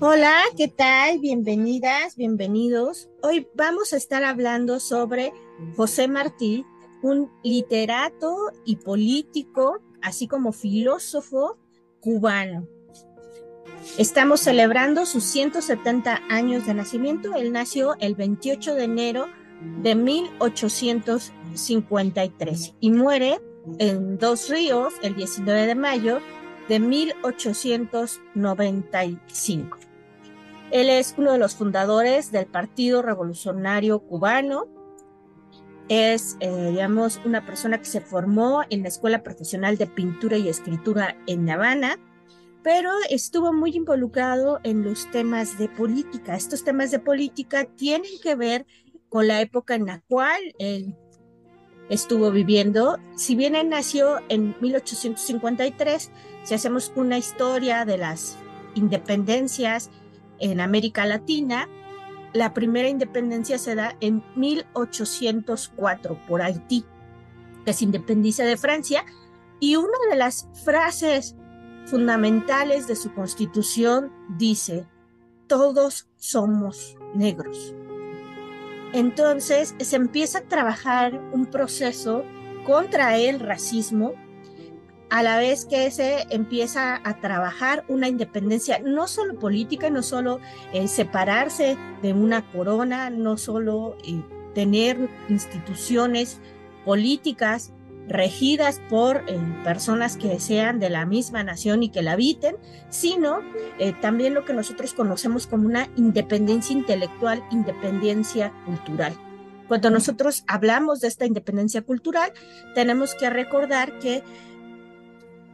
Hola, ¿qué tal? Bienvenidas, bienvenidos. Hoy vamos a estar hablando sobre José Martí, un literato y político, así como filósofo cubano. Estamos celebrando sus 170 años de nacimiento. Él nació el 28 de enero de 1853 y muere en Dos Ríos el 19 de mayo de 1895. Él es uno de los fundadores del Partido Revolucionario Cubano. Es, eh, digamos, una persona que se formó en la Escuela Profesional de Pintura y Escritura en La Habana, pero estuvo muy involucrado en los temas de política. Estos temas de política tienen que ver con la época en la cual él estuvo viviendo. Si bien él nació en 1853, si hacemos una historia de las independencias en América Latina, la primera independencia se da en 1804 por Haití, que se independiza de Francia, y una de las frases fundamentales de su constitución dice, todos somos negros. Entonces se empieza a trabajar un proceso contra el racismo, a la vez que se empieza a trabajar una independencia no solo política, no solo eh, separarse de una corona, no solo eh, tener instituciones políticas regidas por eh, personas que sean de la misma nación y que la habiten, sino también lo que nosotros conocemos como una independencia intelectual, independencia cultural. Cuando nosotros hablamos de esta independencia cultural, tenemos que recordar que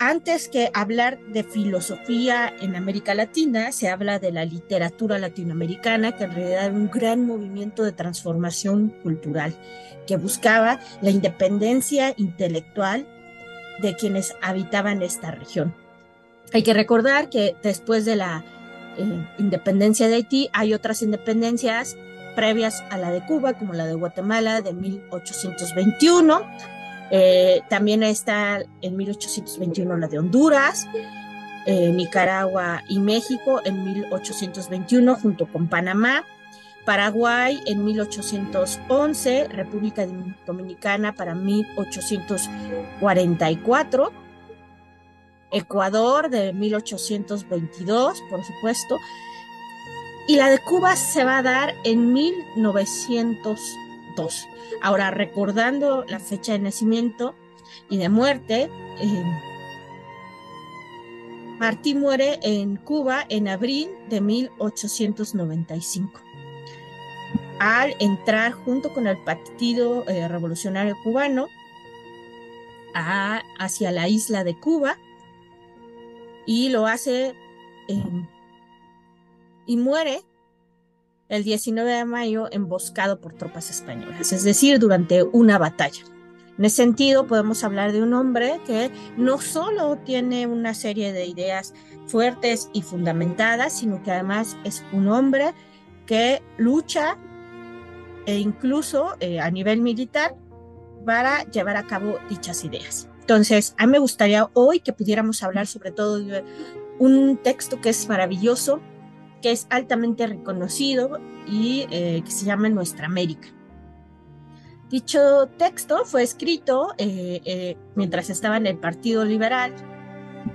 antes que hablar de filosofía en América Latina, se habla de la literatura latinoamericana, que en realidad era un gran movimiento de transformación cultural que buscaba la independencia intelectual de quienes habitaban esta región. Hay que recordar que después de la eh, independencia de Haití hay otras independencias previas a la de Cuba, como la de Guatemala de 1821. Eh, también está en 1821 la de Honduras, eh, Nicaragua y México en 1821 junto con Panamá. Paraguay en 1811, República Dominicana para 1844, Ecuador de 1822, por supuesto, y la de Cuba se va a dar en 1902. Ahora, recordando la fecha de nacimiento y de muerte, eh, Martí muere en Cuba en abril de 1895 al entrar junto con el Partido eh, Revolucionario Cubano hacia la isla de Cuba y lo hace y muere el 19 de mayo emboscado por tropas españolas, es decir, durante una batalla. En ese sentido, podemos hablar de un hombre que no solo tiene una serie de ideas fuertes y fundamentadas, sino que además es un hombre que lucha e incluso eh, a nivel militar para llevar a cabo dichas ideas. Entonces, a mí me gustaría hoy que pudiéramos hablar sobre todo de un texto que es maravilloso, que es altamente reconocido y eh, que se llama Nuestra América. Dicho texto fue escrito eh, mientras estaba en el Partido Liberal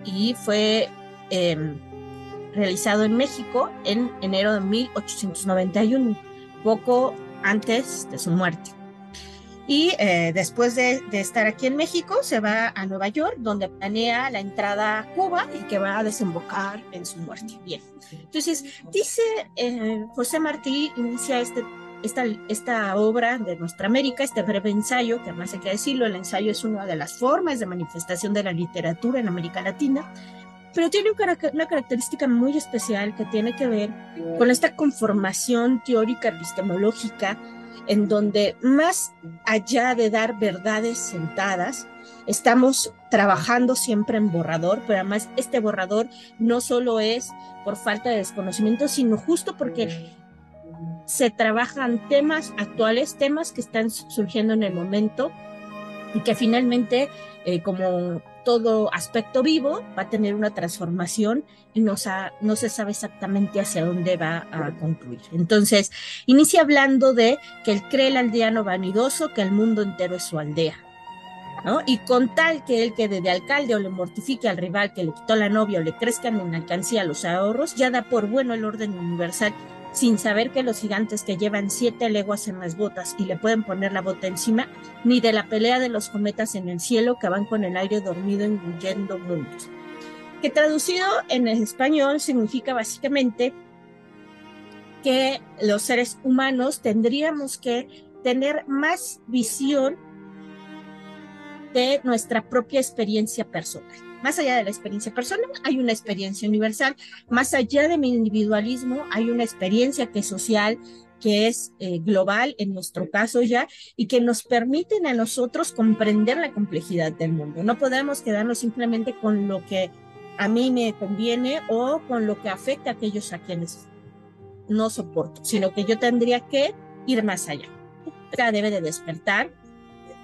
y fue em, realizado en México en enero de 1891, poco antes de su muerte. Y eh, después de, estar aquí en México, se va a Nueva York, donde planea la entrada a Cuba y que va a desembocar en su muerte. Bien. Entonces, dice eh, José Martí, inicia este, esta, esta obra de Nuestra América, este breve ensayo, que además hay que decirlo, el ensayo es una de las formas de manifestación de la literatura en América Latina, pero tiene una característica muy especial que tiene que ver con esta conformación teórica epistemológica en donde más allá de dar verdades sentadas, estamos trabajando siempre en borrador, pero además este borrador no solo es por falta de desconocimiento, sino justo porque se trabajan temas actuales, temas que están surgiendo en el momento y que finalmente, eh, como todo aspecto vivo va a tener una transformación y no, no se sabe exactamente hacia dónde va a concluir. Entonces, inicia hablando de que él cree el aldeano vanidoso, que el mundo entero es su aldea. ¿no? Y con tal que él quede de alcalde o le mortifique al rival que le quitó la novia o le crezcan en alcancía los ahorros, ya da por bueno el orden universal sin saber que los gigantes que llevan siete leguas en las botas y le pueden poner la bota encima, ni de la pelea de los cometas en el cielo que van con el aire dormido engullendo mundos. Que traducido en español significa básicamente que los seres humanos tendríamos que tener más visión de nuestra propia experiencia personal. Más allá de la experiencia personal, hay una experiencia universal. Más allá de mi individualismo, hay una experiencia que es social, que es eh, global en nuestro caso ya y que nos permiten a nosotros comprender la complejidad del mundo. No podemos quedarnos simplemente con lo que a mí me conviene o con lo que afecta a aquellos a quienes no soporto, sino que yo tendría que ir más allá. Debe de despertar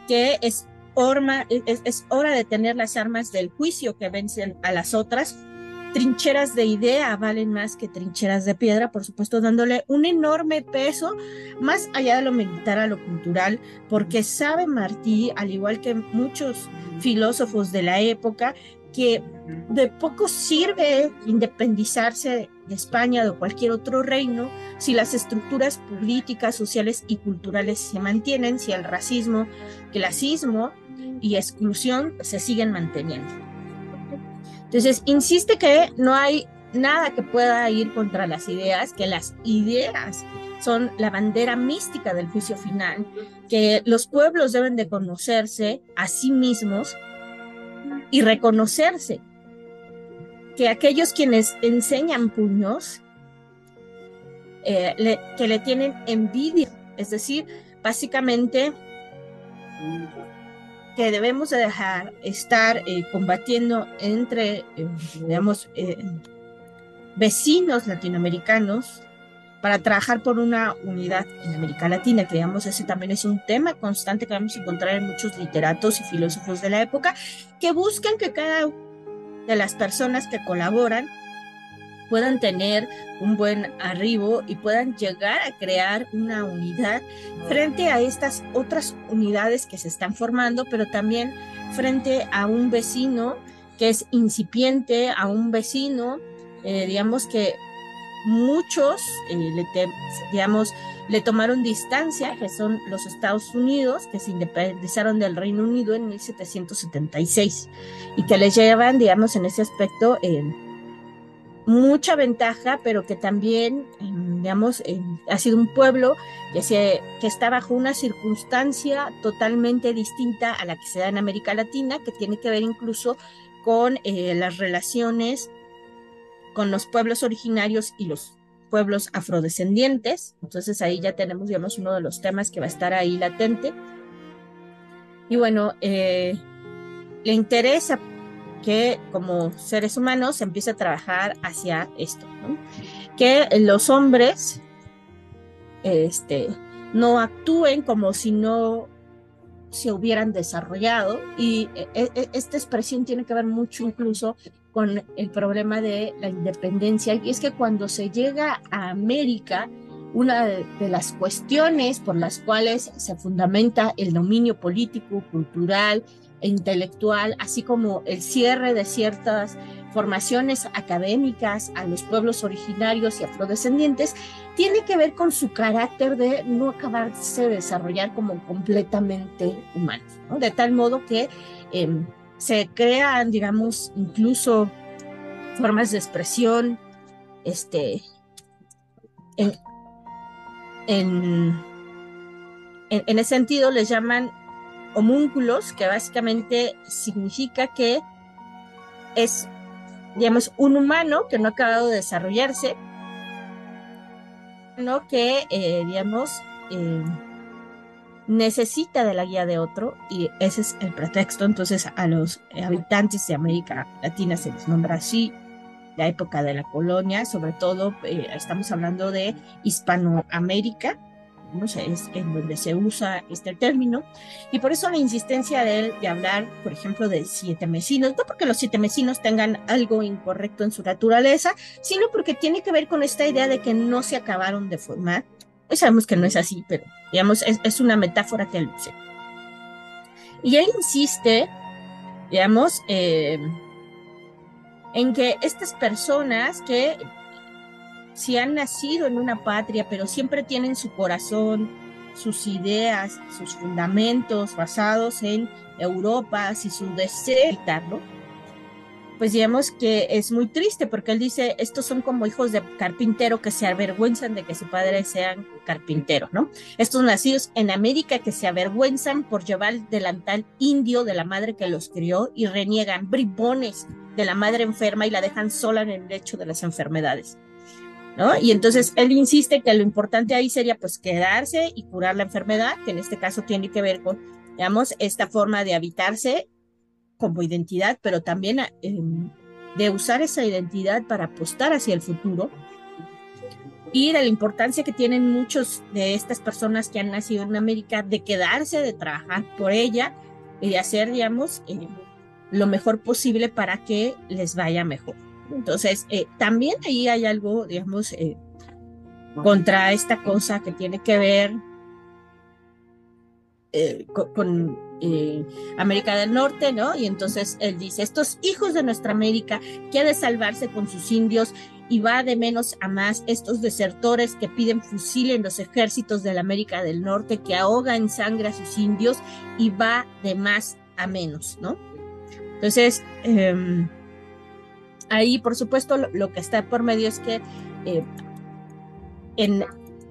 que es es, hora de tener las armas del juicio que vencen a las otras. Trincheras de idea valen más que trincheras de piedra, por supuesto, dándole un enorme peso más allá de lo militar a lo cultural, porque sabe Martí, al igual que muchos filósofos de la época, que de poco sirve independizarse de España de cualquier otro reino si las estructuras políticas, sociales y culturales se mantienen, si el racismo, clasismo y exclusión se siguen manteniendo. Entonces, insiste que no hay nada que pueda ir contra las ideas, que las ideas son la bandera mística del juicio final, que los pueblos deben de conocerse a sí mismos y reconocerse, que aquellos quienes enseñan puños, eh, que le tienen envidia, es decir, básicamente que debemos de dejar estar eh, combatiendo entre, eh, digamos, vecinos latinoamericanos para trabajar por una unidad en América Latina, que digamos ese también es un tema constante que vamos a encontrar en muchos literatos y filósofos de la época, que buscan que cada de las personas que colaboran puedan tener un buen arribo y puedan llegar a crear una unidad frente a estas otras unidades que se están formando, pero también frente a un vecino que es incipiente, a un vecino, eh, digamos que muchos, eh, digamos, le tomaron distancia, que son los Estados Unidos, que se independizaron del Reino Unido en 1776 y que les llevan, digamos, en ese aspecto, mucha ventaja, pero que también, digamos, ha sido un pueblo que, se, que está bajo una circunstancia totalmente distinta a la que se da en América Latina, que tiene que ver incluso con eh, las relaciones con los pueblos originarios y los pueblos afrodescendientes. Entonces ahí ya tenemos, digamos, uno de los temas que va a estar ahí latente. Y bueno, eh, le interesa que como seres humanos se empiece a trabajar hacia esto, que los hombres este, no actúen como si no se hubieran desarrollado y e, e, esta expresión tiene que ver mucho incluso con el problema de la independencia. Y es que cuando se llega a América una de las cuestiones por las cuales se fundamenta el dominio político, cultural e intelectual, así como el cierre de ciertas formaciones académicas a los pueblos originarios y afrodescendientes, tiene que ver con su carácter de no acabarse de desarrollar como completamente humanos, de tal modo que em, se crean, digamos, incluso formas de expresión, este, en, en, en ese sentido les llaman homúnculos, que básicamente significa que es, digamos, un humano que no ha acabado de desarrollarse, no que, eh, digamos, eh, necesita de la guía de otro y ese es el pretexto. Entonces a los habitantes de América Latina se les nombra así, la época de la colonia, sobre todo eh, estamos hablando de Hispanoamérica, no sé, es en donde se usa este término, y por eso la insistencia de él de hablar, por ejemplo, de siete mesinos, no porque los siete mesinos tengan algo incorrecto en su naturaleza, sino porque tiene que ver con esta idea de que no se acabaron de formar. Hoy sabemos que no es así, pero digamos, es, es una metáfora que él usa. Y él insiste, digamos, eh, en que estas personas que si han nacido en una patria, pero siempre tienen su corazón, sus ideas, sus fundamentos basados en Europa, si su deseo, ¿no? Pues digamos que es muy triste porque él dice, estos son como hijos de carpintero que se avergüenzan de que su padre sea carpintero, ¿no? Estos nacidos en América que se avergüenzan por llevar el delantal indio de la madre que los crió y reniegan bribones de la madre enferma y la dejan sola en el lecho de las enfermedades. ¿No? Y entonces él insiste que lo importante ahí sería pues quedarse y curar la enfermedad, que en este caso tiene que ver con, digamos, esta forma de habitarse como identidad, pero también em, de usar esa identidad para apostar hacia el futuro y de la importancia que tienen muchos de estas personas que han nacido en América de quedarse, de trabajar por ella y de hacer, digamos, eh, lo mejor posible para que les vaya mejor. Entonces, eh, también ahí hay algo, digamos, eh, contra esta cosa que tiene que ver con eh, América del Norte, ¿no? Y entonces él dice, estos hijos de nuestra América de salvarse con sus indios y va de menos a más estos desertores que piden fusil en los ejércitos de la América del Norte, que ahoga en sangre a sus indios y va de más a menos, ¿no? Entonces, em, ahí por supuesto lo, que está por medio es que eh, en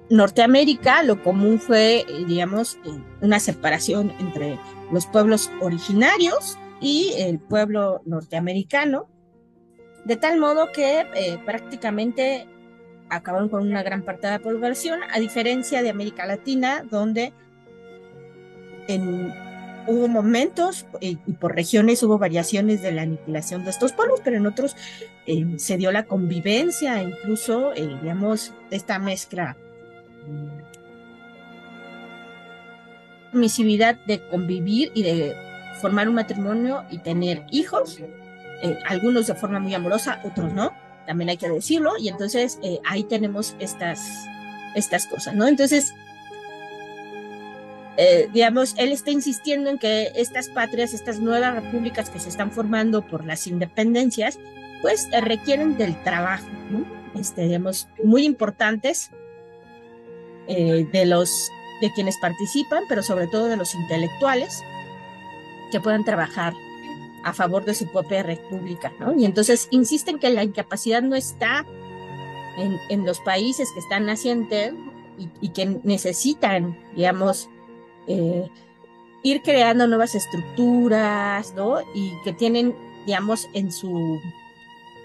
Norteamérica lo común fue, eh, digamos, una separación entre los pueblos originarios y el pueblo norteamericano, de tal modo que eh, prácticamente acabaron con una gran parte de la población, a diferencia de América Latina, donde en, hubo momentos y, por regiones hubo variaciones de la aniquilación de estos pueblos, pero en otros eh, se dio la convivencia, incluso, eh, digamos, esta mezcla permisividad de convivir y de formar un matrimonio y tener hijos, eh, algunos de forma muy amorosa, otros no, también hay que decirlo, y entonces eh, ahí tenemos estas, estas cosas, ¿no? Entonces, eh, digamos, él está insistiendo en que estas patrias, estas nuevas repúblicas que se están formando por las independencias, pues requieren del trabajo, ¿no? Este, digamos, muy importantes de los de quienes participan, pero sobre todo de los intelectuales que puedan trabajar a favor de su propia república. Y entonces insisten que la incapacidad no está en, en los países que están nacientes y, y que necesitan, digamos, eh, ir creando nuevas estructuras, ¿no? Y que tienen, digamos, en su,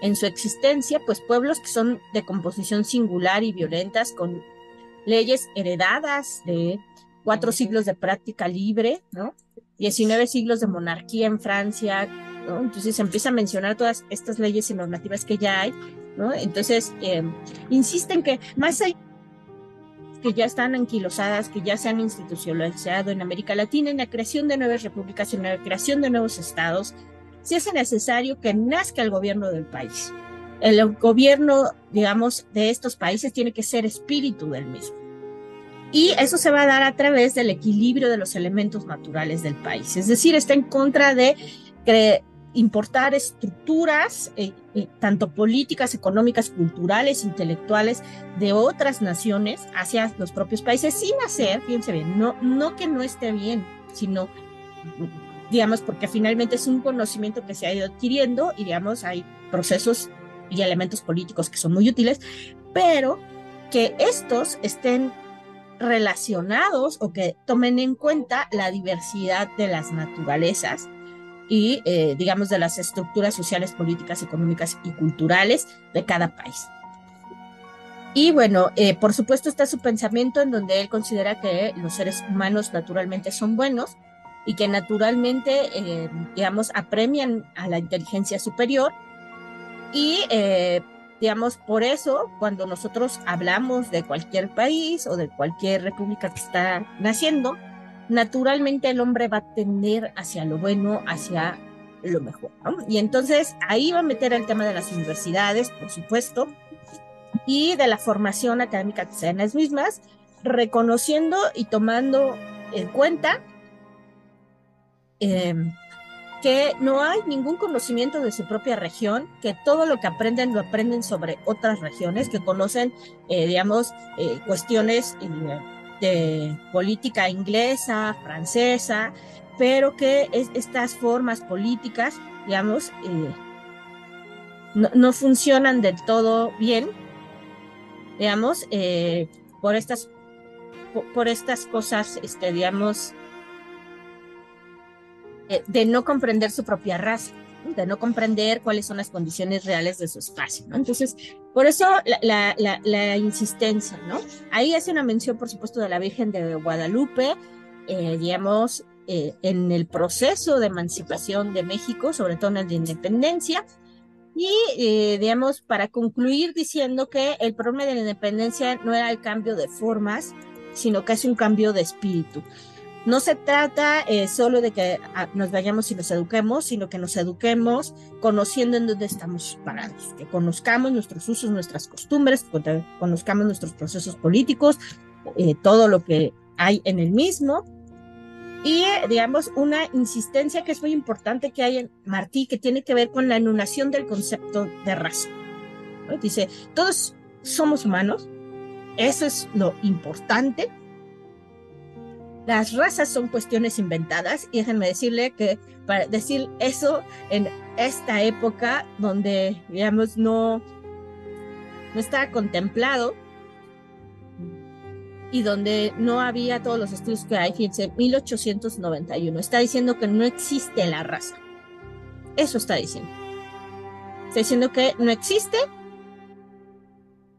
en su existencia, pues pueblos que son de composición singular y violentas, con leyes heredadas de cuatro siglos de práctica libre, ¿no? 19 siglos de monarquía en Francia, ¿no? Entonces se empieza a mencionar todas estas leyes y normativas que ya hay, ¿no? Entonces, eh, insisten que más hay que ya están anquilosadas, que ya se han institucionalizado en América Latina, en la creación de nuevas repúblicas, en la creación de nuevos estados, se hace necesario que nazca el gobierno del país. El gobierno, digamos, de estos países tiene que ser espíritu del mismo. Y eso se va a dar a través del equilibrio de los elementos naturales del país. Es decir, está en contra de importar estructuras, eh, tanto políticas, económicas, culturales, intelectuales, de otras naciones hacia los propios países, sin hacer, fíjense bien, no, no que no esté bien, sino, digamos, porque finalmente es un conocimiento que se ha ido adquiriendo y, digamos, hay procesos y elementos políticos que son muy útiles, pero que estos estén relacionados o que tomen en cuenta la diversidad de las naturalezas y, eh, digamos, de las estructuras sociales, políticas, económicas y culturales de cada país. Y bueno, eh, por supuesto está su pensamiento en donde él considera que los seres humanos naturalmente son buenos y que naturalmente, eh, digamos, apremian a la inteligencia superior y digamos, por eso cuando nosotros hablamos de cualquier país o de cualquier república que está naciendo, naturalmente el hombre va a tender hacia lo bueno, hacia lo mejor. Y entonces ahí va a meter el tema de las universidades, por supuesto, y de la formación académica que sean las mismas, reconociendo y tomando en cuenta eh, que no hay ningún conocimiento de su propia región, que todo lo que aprenden lo aprenden sobre otras regiones, que conocen, eh, digamos, eh, cuestiones de política inglesa, francesa, pero que estas formas políticas, digamos, no, funcionan del todo bien, digamos, por estas por, estas cosas, este, digamos, eh, de no comprender su propia raza, de no comprender cuáles son las condiciones reales de su espacio. Entonces, por eso la, insistencia. Ahí hace una mención, por supuesto, de la Virgen de Guadalupe, eh, digamos, eh, en el proceso de emancipación de México, sobre todo en el de independencia, y, digamos, para concluir diciendo que el problema de la independencia no era el cambio de formas, sino que es un cambio de espíritu. No se trata eh, solo de que ah, nos vayamos y nos eduquemos, sino que nos eduquemos conociendo en dónde estamos parados, que conozcamos nuestros usos, nuestras costumbres, conozcamos nuestros procesos políticos, eh, todo lo que hay en el mismo. Y, digamos, una insistencia que es muy importante que hay en Martí, que tiene que ver con la anulación del concepto de raza. Dice, todos somos humanos, eso es lo importante. Las razas son cuestiones inventadas y déjenme decirle que para decir eso en esta época donde, digamos, no, no estaba contemplado y donde no había todos los estudios que hay, fíjense, 1891, está diciendo que no existe la raza. Eso está diciendo. Está diciendo que no existe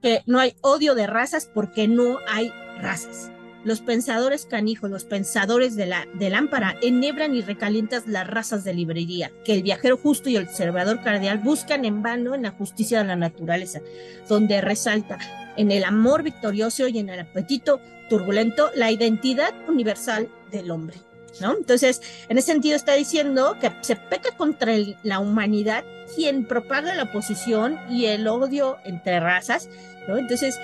que no hay odio de razas porque no hay razas. Los pensadores canijos, los pensadores de la de lámpara, enhebran y recalientan las razas de librería, que el viajero justo y el observador cardial buscan en vano en la justicia de la naturaleza, donde resalta en el amor victorioso y en el apetito turbulento la identidad universal del hombre. ¿No? Entonces, en ese sentido está diciendo que se peca contra la humanidad quien propaga la oposición y el odio entre razas, entonces,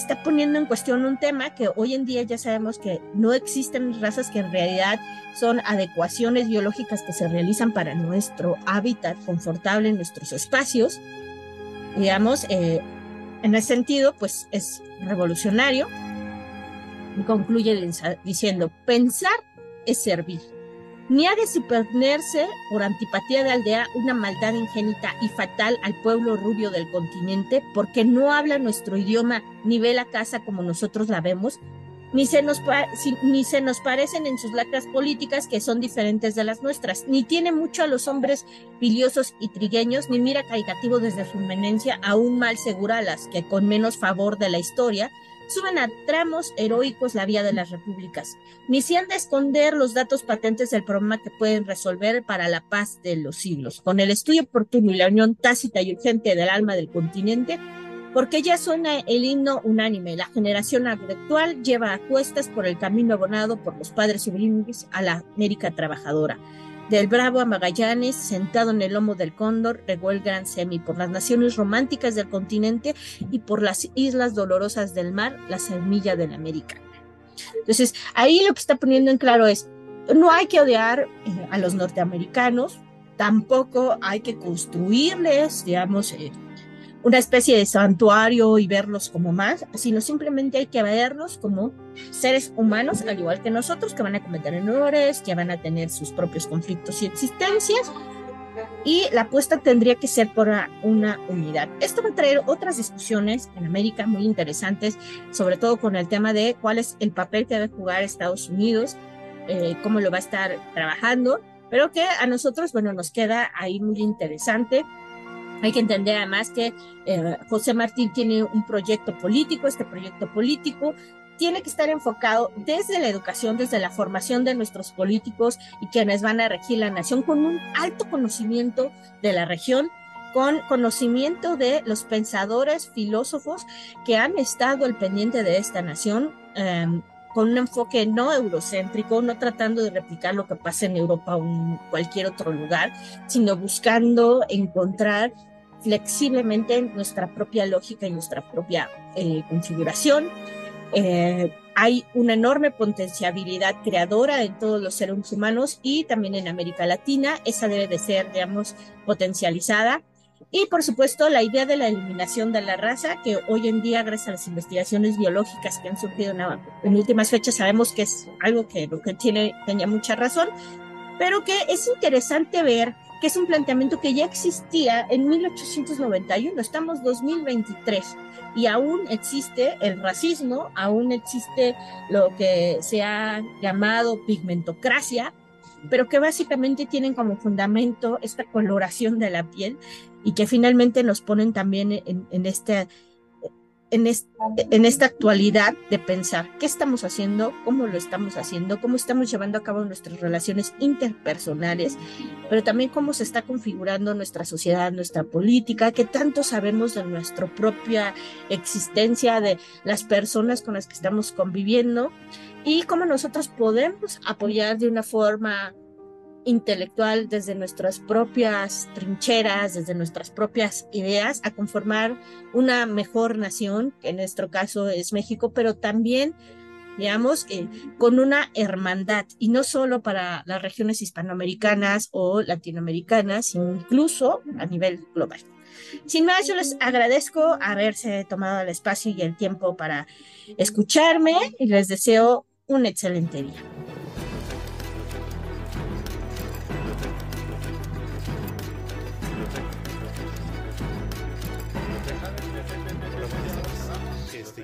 está poniendo en cuestión un tema que hoy en día ya sabemos que no existen razas que en realidad son adecuaciones biológicas que se realizan para nuestro hábitat confortable en nuestros espacios. Digamos, eh, en ese sentido, pues es revolucionario. Y concluye diciendo, pensar es servir ni ha de superponerse por antipatía de aldea una maldad ingénita y fatal al pueblo rubio del continente, porque no habla nuestro idioma ni ve la casa como nosotros la vemos, ni se nos, ni se nos parecen en sus lacras políticas que son diferentes de las nuestras, ni tiene mucho a los hombres biliosos y trigueños, ni mira caricativo desde su eminencia, aún mal segura a las que con menos favor de la historia suben a tramos heroicos la vía de las repúblicas, ni de esconder los datos patentes del problema que pueden resolver para la paz de los siglos, con el estudio oportuno y la unión tácita y urgente del alma del continente, porque ya suena el himno unánime, la generación actual lleva a cuestas por el camino abonado por los padres sublimes a la América trabajadora del Bravo a Magallanes, sentado en el lomo del cóndor, regó el gran semi por las naciones románticas del continente y por las islas dolorosas del mar, la semilla de la América. Entonces, ahí lo que está poniendo en claro es, no hay que odiar eh, a los norteamericanos, tampoco hay que construirles, digamos, eh, una especie de santuario y verlos como más, sino simplemente hay que verlos como seres humanos, al igual que nosotros, que van a cometer errores, que van a tener sus propios conflictos y existencias, y la apuesta tendría que ser por una unidad. Esto va a traer otras discusiones en América muy interesantes, sobre todo con el tema de cuál es el papel que debe jugar Estados Unidos, eh, cómo lo va a estar trabajando, pero que a nosotros, bueno, nos queda ahí muy interesante hay que entender además que eh, José Martín tiene un proyecto político, este proyecto político tiene que estar enfocado desde la educación, desde la formación de nuestros políticos y quienes van a regir la nación con un alto conocimiento de la región con conocimiento de los pensadores, filósofos que han estado al pendiente de esta nación. Em, con un enfoque no eurocéntrico, no tratando de replicar lo que pasa en Europa o en cualquier otro lugar, sino buscando encontrar flexiblemente nuestra propia lógica y nuestra propia eh, configuración. Eh, hay una enorme potenciabilidad creadora en todos los seres humanos y también en América Latina. Esa debe de ser, digamos, potencializada. Y por supuesto, la idea de la eliminación de la raza, que hoy en día, gracias a las investigaciones biológicas que han surgido en, últimas fechas, sabemos que es algo que, que tiene, tenía mucha razón, pero que es interesante ver que es un planteamiento que ya existía en 1891, estamos 2023 y aún existe el racismo, aún existe lo que se ha llamado pigmentocracia, pero que básicamente tienen como fundamento esta coloración de la piel y que finalmente nos ponen también en, este en, esta actualidad de pensar qué estamos haciendo, cómo lo estamos haciendo, cómo estamos llevando a cabo nuestras relaciones interpersonales, pero también cómo se está configurando nuestra sociedad, nuestra política, qué tanto sabemos de nuestra propia existencia, de las personas con las que estamos conviviendo y cómo nosotros podemos apoyar de una forma intelectual desde nuestras propias trincheras, desde nuestras propias ideas, a conformar una mejor nación, que en nuestro caso es México, pero también, digamos, eh, con una hermandad, y no solo para las regiones hispanoamericanas o latinoamericanas, incluso a nivel global. Sin más, yo les agradezco haberse tomado el espacio y el tiempo para escucharme y les deseo un excelente día.